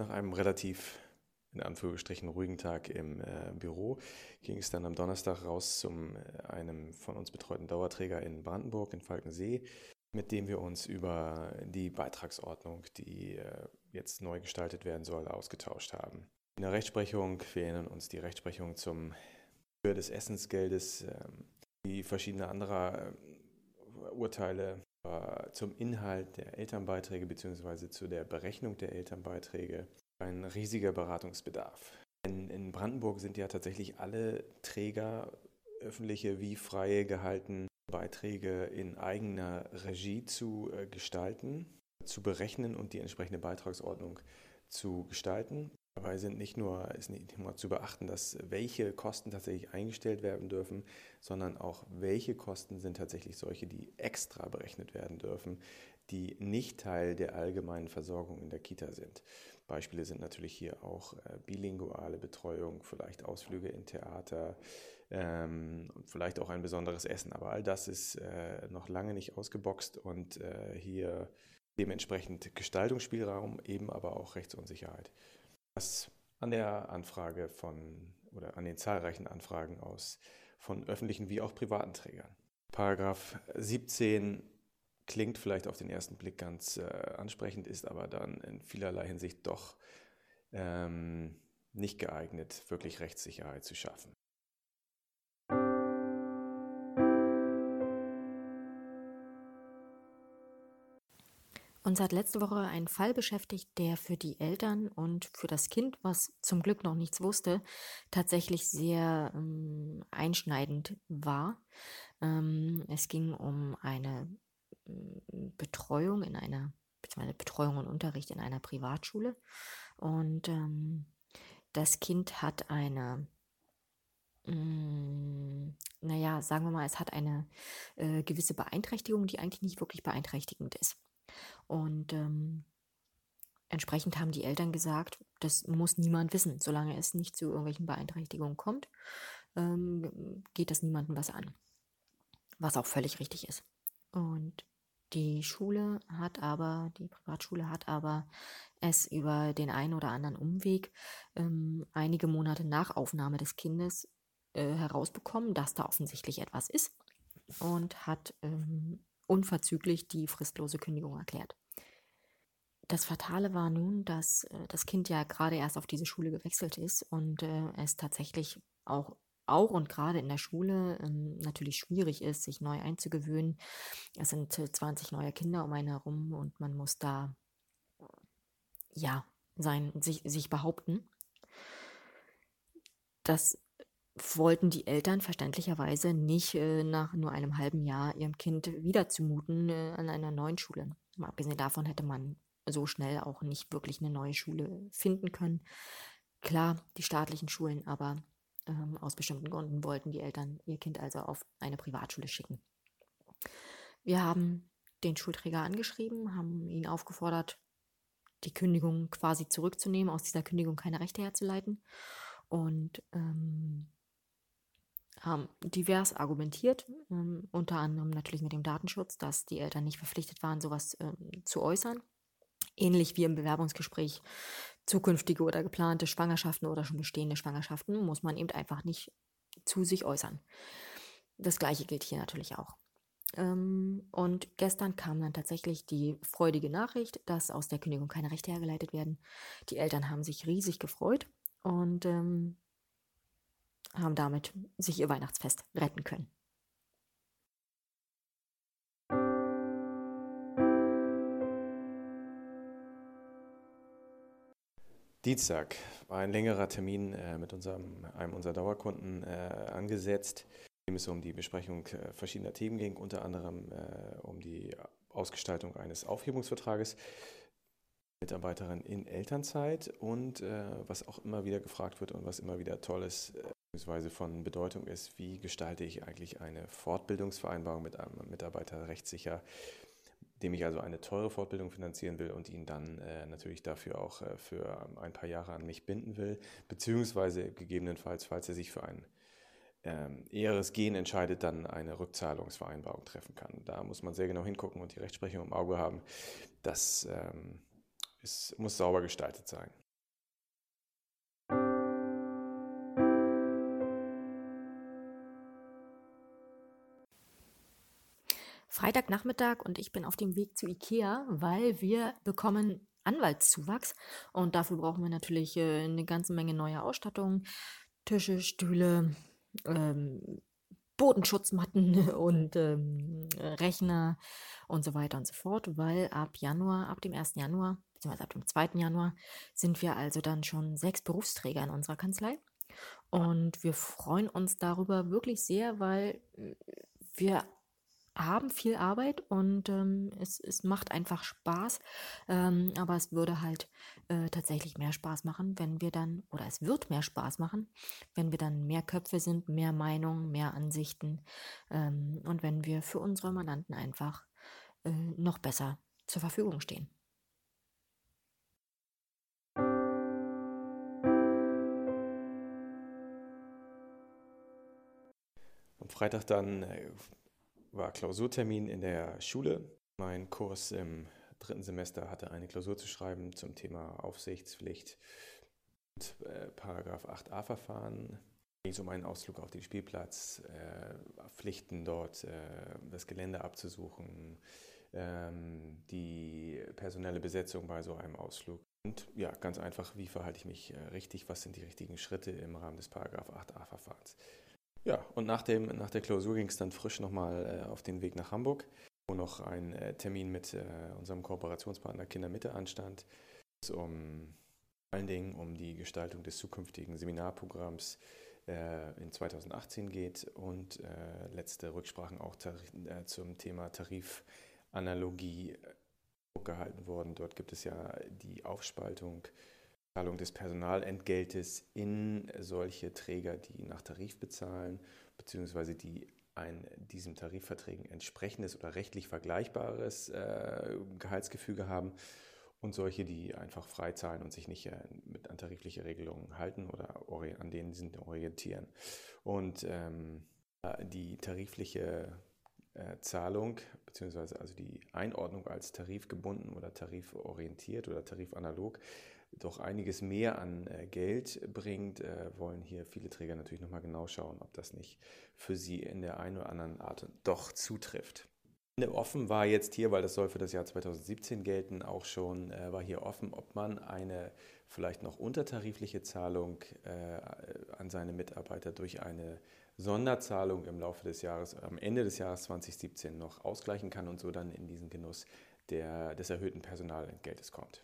Nach einem relativ, in Anführungsstrichen, ruhigen Tag im äh, Büro ging es dann am Donnerstag raus zu äh, einem von uns betreuten Dauerträger in Brandenburg, in Falkensee, mit dem wir uns über die Beitragsordnung, die äh, jetzt neu gestaltet werden soll, ausgetauscht haben. In der Rechtsprechung, wir erinnern uns die Rechtsprechung zum Höhe des Essensgeldes, ähm, die verschiedene andere äh, Urteile zum Inhalt der Elternbeiträge bzw. zu der Berechnung der Elternbeiträge ein riesiger Beratungsbedarf. In, in Brandenburg sind ja tatsächlich alle Träger, öffentliche wie freie, gehalten, Beiträge in eigener Regie zu äh, gestalten, zu berechnen und die entsprechende Beitragsordnung zu gestalten. Dabei sind nicht nur, ist nicht nur zu beachten, dass welche Kosten tatsächlich eingestellt werden dürfen, sondern auch welche Kosten sind tatsächlich solche, die extra berechnet werden dürfen, die nicht Teil der allgemeinen Versorgung in der Kita sind. Beispiele sind natürlich hier auch äh, bilinguale Betreuung, vielleicht Ausflüge in Theater, ähm, vielleicht auch ein besonderes Essen. Aber all das ist äh, noch lange nicht ausgeboxt und äh, hier dementsprechend Gestaltungsspielraum, eben aber auch Rechtsunsicherheit. Was an der Anfrage von oder an den zahlreichen Anfragen aus von öffentlichen wie auch privaten Trägern. Paragraph 17 klingt vielleicht auf den ersten Blick ganz äh, ansprechend, ist aber dann in vielerlei Hinsicht doch ähm, nicht geeignet, wirklich Rechtssicherheit zu schaffen. Uns hat letzte Woche ein Fall beschäftigt, der für die Eltern und für das Kind, was zum Glück noch nichts wusste, tatsächlich sehr ähm, einschneidend war. Ähm, es ging um eine ähm, Betreuung in einer, beziehungsweise Betreuung und Unterricht in einer Privatschule. Und ähm, das Kind hat eine mm, naja, sagen wir mal, es hat eine äh, gewisse Beeinträchtigung, die eigentlich nicht wirklich beeinträchtigend ist. Und ähm, entsprechend haben die Eltern gesagt, das muss niemand wissen. Solange es nicht zu irgendwelchen Beeinträchtigungen kommt, ähm, geht das niemandem was an. Was auch völlig richtig ist. Und die Schule hat aber, die Privatschule hat aber es über den einen oder anderen Umweg ähm, einige Monate nach Aufnahme des Kindes äh, herausbekommen, dass da offensichtlich etwas ist und hat ähm, unverzüglich die fristlose Kündigung erklärt. Das Fatale war nun, dass äh, das Kind ja gerade erst auf diese Schule gewechselt ist und äh, es tatsächlich auch auch und gerade in der Schule ähm, natürlich schwierig ist, sich neu einzugewöhnen. Es sind 20 neue Kinder um einen herum und man muss da ja sein, sich, sich behaupten. Das wollten die Eltern verständlicherweise nicht äh, nach nur einem halben Jahr ihrem Kind wieder zumuten äh, an einer neuen Schule. Mal abgesehen davon hätte man so schnell auch nicht wirklich eine neue Schule finden können. Klar, die staatlichen Schulen, aber ähm, aus bestimmten Gründen wollten die Eltern ihr Kind also auf eine Privatschule schicken. Wir haben den Schulträger angeschrieben, haben ihn aufgefordert, die Kündigung quasi zurückzunehmen, aus dieser Kündigung keine Rechte herzuleiten. Und ähm, haben divers argumentiert, ähm, unter anderem natürlich mit dem Datenschutz, dass die Eltern nicht verpflichtet waren, sowas ähm, zu äußern. Ähnlich wie im Bewerbungsgespräch zukünftige oder geplante Schwangerschaften oder schon bestehende Schwangerschaften muss man eben einfach nicht zu sich äußern. Das gleiche gilt hier natürlich auch. Ähm, und gestern kam dann tatsächlich die freudige Nachricht, dass aus der Kündigung keine Rechte hergeleitet werden. Die Eltern haben sich riesig gefreut und ähm, haben damit sich ihr Weihnachtsfest retten können. Dienstag war ein längerer Termin äh, mit unserem, einem unserer Dauerkunden äh, angesetzt, in dem es um die Besprechung äh, verschiedener Themen ging, unter anderem äh, um die Ausgestaltung eines Aufhebungsvertrages. Mitarbeiterin in Elternzeit und äh, was auch immer wieder gefragt wird und was immer wieder toll ist, äh, beziehungsweise von Bedeutung ist, wie gestalte ich eigentlich eine Fortbildungsvereinbarung mit einem Mitarbeiter rechtssicher, dem ich also eine teure Fortbildung finanzieren will und ihn dann äh, natürlich dafür auch äh, für ein paar Jahre an mich binden will, beziehungsweise gegebenenfalls, falls er sich für ein ähm, eheres Gehen entscheidet, dann eine Rückzahlungsvereinbarung treffen kann. Da muss man sehr genau hingucken und die Rechtsprechung im Auge haben. Das ähm, es muss sauber gestaltet sein. Freitagnachmittag und ich bin auf dem Weg zu Ikea, weil wir bekommen Anwaltszuwachs und dafür brauchen wir natürlich äh, eine ganze Menge neue Ausstattung, Tische, Stühle, ähm, Bodenschutzmatten und ähm, Rechner und so weiter und so fort, weil ab Januar, ab dem 1. Januar, beziehungsweise ab dem 2. Januar, sind wir also dann schon sechs Berufsträger in unserer Kanzlei. Und wir freuen uns darüber wirklich sehr, weil wir haben viel Arbeit und ähm, es, es macht einfach Spaß. Ähm, aber es würde halt äh, tatsächlich mehr Spaß machen, wenn wir dann, oder es wird mehr Spaß machen, wenn wir dann mehr Köpfe sind, mehr Meinungen, mehr Ansichten ähm, und wenn wir für unsere Mandanten einfach äh, noch besser zur Verfügung stehen. Freitag dann äh, war Klausurtermin in der Schule. Mein Kurs im dritten Semester hatte eine Klausur zu schreiben zum Thema Aufsichtspflicht und äh, Paragraph 8a Verfahren. Es ging um einen Ausflug auf den Spielplatz, äh, Pflichten dort, äh, das Gelände abzusuchen, ähm, die personelle Besetzung bei so einem Ausflug. Und ja, ganz einfach, wie verhalte ich mich äh, richtig, was sind die richtigen Schritte im Rahmen des Paragraph 8a Verfahrens. Ja, und nach, dem, nach der Klausur ging es dann frisch nochmal äh, auf den Weg nach Hamburg, wo noch ein äh, Termin mit äh, unserem Kooperationspartner Kindermitte anstand. Es um vor allen Dingen um die Gestaltung des zukünftigen Seminarprogramms äh, in 2018 geht und äh, letzte Rücksprachen auch äh, zum Thema Tarifanalogie gehalten worden. Dort gibt es ja die Aufspaltung Zahlung des Personalentgeltes in solche Träger, die nach Tarif bezahlen, beziehungsweise die ein diesem Tarifverträgen entsprechendes oder rechtlich vergleichbares äh, Gehaltsgefüge haben und solche, die einfach frei zahlen und sich nicht äh, mit an tarifliche Regelungen halten oder an denen sind orientieren. Und ähm, die tarifliche äh, Zahlung beziehungsweise also die Einordnung als tarifgebunden oder tariforientiert oder tarifanalog doch einiges mehr an äh, Geld bringt, äh, wollen hier viele Träger natürlich nochmal genau schauen, ob das nicht für sie in der einen oder anderen Art doch zutrifft. Offen war jetzt hier, weil das soll für das Jahr 2017 gelten, auch schon äh, war hier offen, ob man eine vielleicht noch untertarifliche Zahlung an seine Mitarbeiter durch eine Sonderzahlung im Laufe des Jahres, am Ende des Jahres 2017 noch ausgleichen kann und so dann in diesen Genuss der, des erhöhten Personalentgeltes kommt.